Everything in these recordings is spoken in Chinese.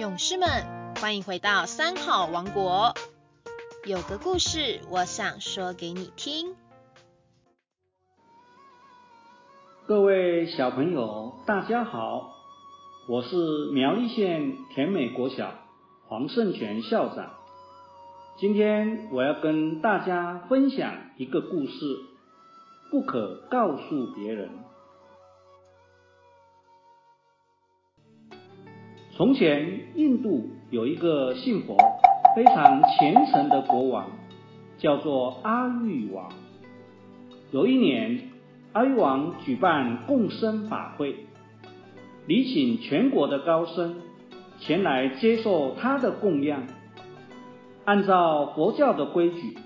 勇士们，欢迎回到三好王国。有个故事，我想说给你听。各位小朋友，大家好，我是苗栗县田美国小黄胜全校长。今天我要跟大家分享一个故事，不可告诉别人。从前，印度有一个信佛、非常虔诚的国王，叫做阿育王。有一年，阿育王举办共生法会，礼请全国的高僧前来接受他的供养。按照佛教的规矩，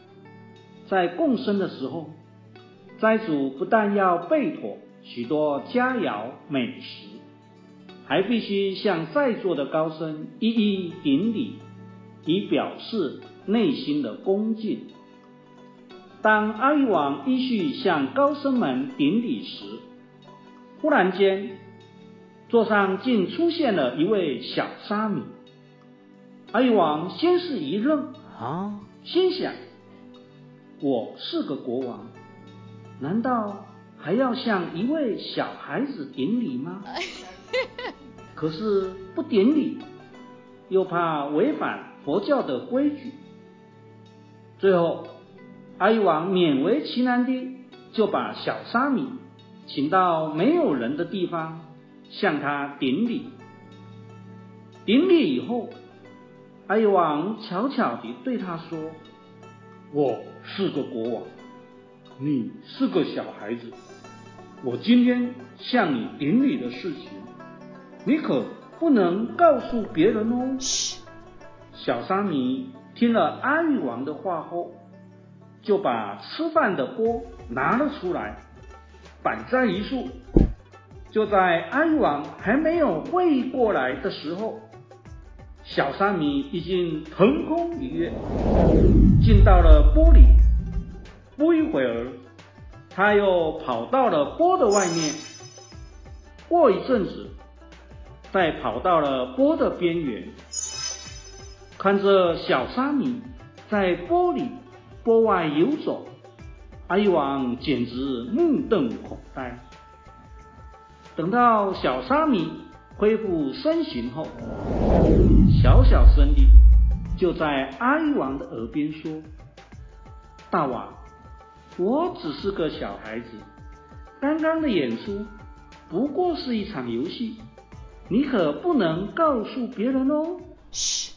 在共生的时候，斋主不但要备妥许多佳肴美食。还必须向在座的高僧一一顶礼，以表示内心的恭敬。当阿育王依序向高僧们顶礼时，忽然间，座上竟出现了一位小沙弥。阿育王先是一愣，啊，心想：我是个国王，难道还要向一位小孩子顶礼吗？可是不顶礼，又怕违反佛教的规矩。最后，阿育王勉为其难的就把小沙弥请到没有人的地方，向他顶礼。顶礼以后，阿育王悄悄地对他说：“我是个国王，你是个小孩子，我今天向你顶礼的事情。”你可不能告诉别人哦。小沙弥听了阿育王的话后，就把吃饭的锅拿了出来，摆在一处。就在阿育王还没有会意过来的时候，小沙弥已经腾空一跃，进到了锅里。不一会儿，他又跑到了锅的外面。过一阵子。再跑到了波的边缘，看着小沙弥在波里、波外游走，阿育王简直目瞪口呆。等到小沙弥恢复身形后，小小声地就在阿育王的耳边说：“大王，我只是个小孩子，刚刚的演出不过是一场游戏。”你可不能告诉别人哦。嘘，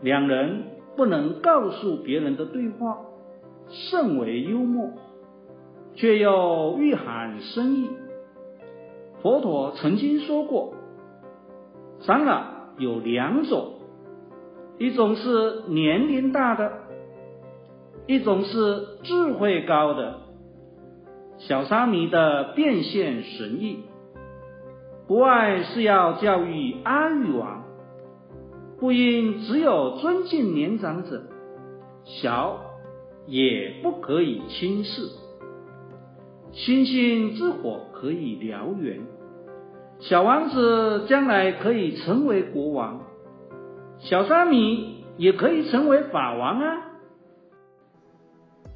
两人不能告诉别人的对话，甚为幽默，却又蕴含深意。佛陀曾经说过，长老有两种，一种是年龄大的，一种是智慧高的。小沙弥的变现神意。不外是要教育阿育王，不应只有尊敬年长者，小也不可以轻视。星星之火可以燎原，小王子将来可以成为国王，小沙弥也可以成为法王啊。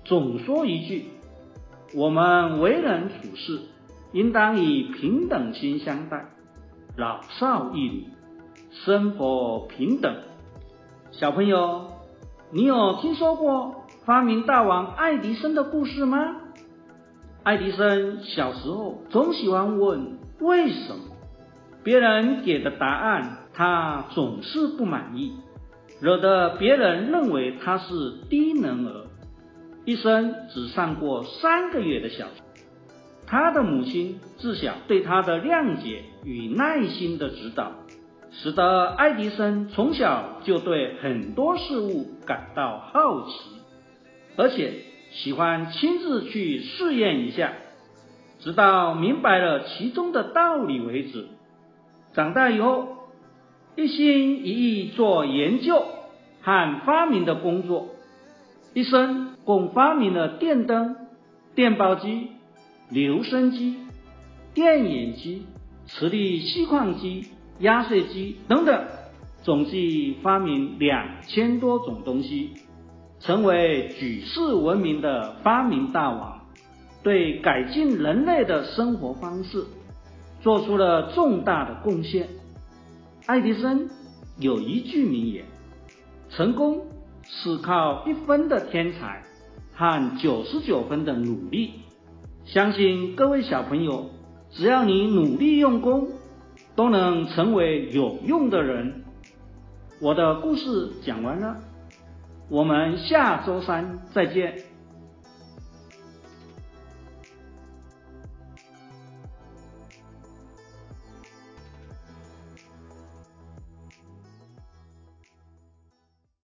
总说一句，我们为人处事。应当以平等心相待，老少一律，生活平等。小朋友，你有听说过发明大王爱迪生的故事吗？爱迪生小时候总喜欢问为什么，别人给的答案他总是不满意，惹得别人认为他是低能儿，一生只上过三个月的小学。他的母亲自小对他的谅解与耐心的指导，使得爱迪生从小就对很多事物感到好奇，而且喜欢亲自去试验一下，直到明白了其中的道理为止。长大以后，一心一意做研究和发明的工作，一生共发明了电灯、电报机。留声机、电影机、磁力吸矿机、压碎机等等，总计发明两千多种东西，成为举世闻名的发明大王，对改进人类的生活方式做出了重大的贡献。爱迪生有一句名言：“成功是靠一分的天才和九十九分的努力。”相信各位小朋友，只要你努力用功，都能成为有用的人。我的故事讲完了，我们下周三再见。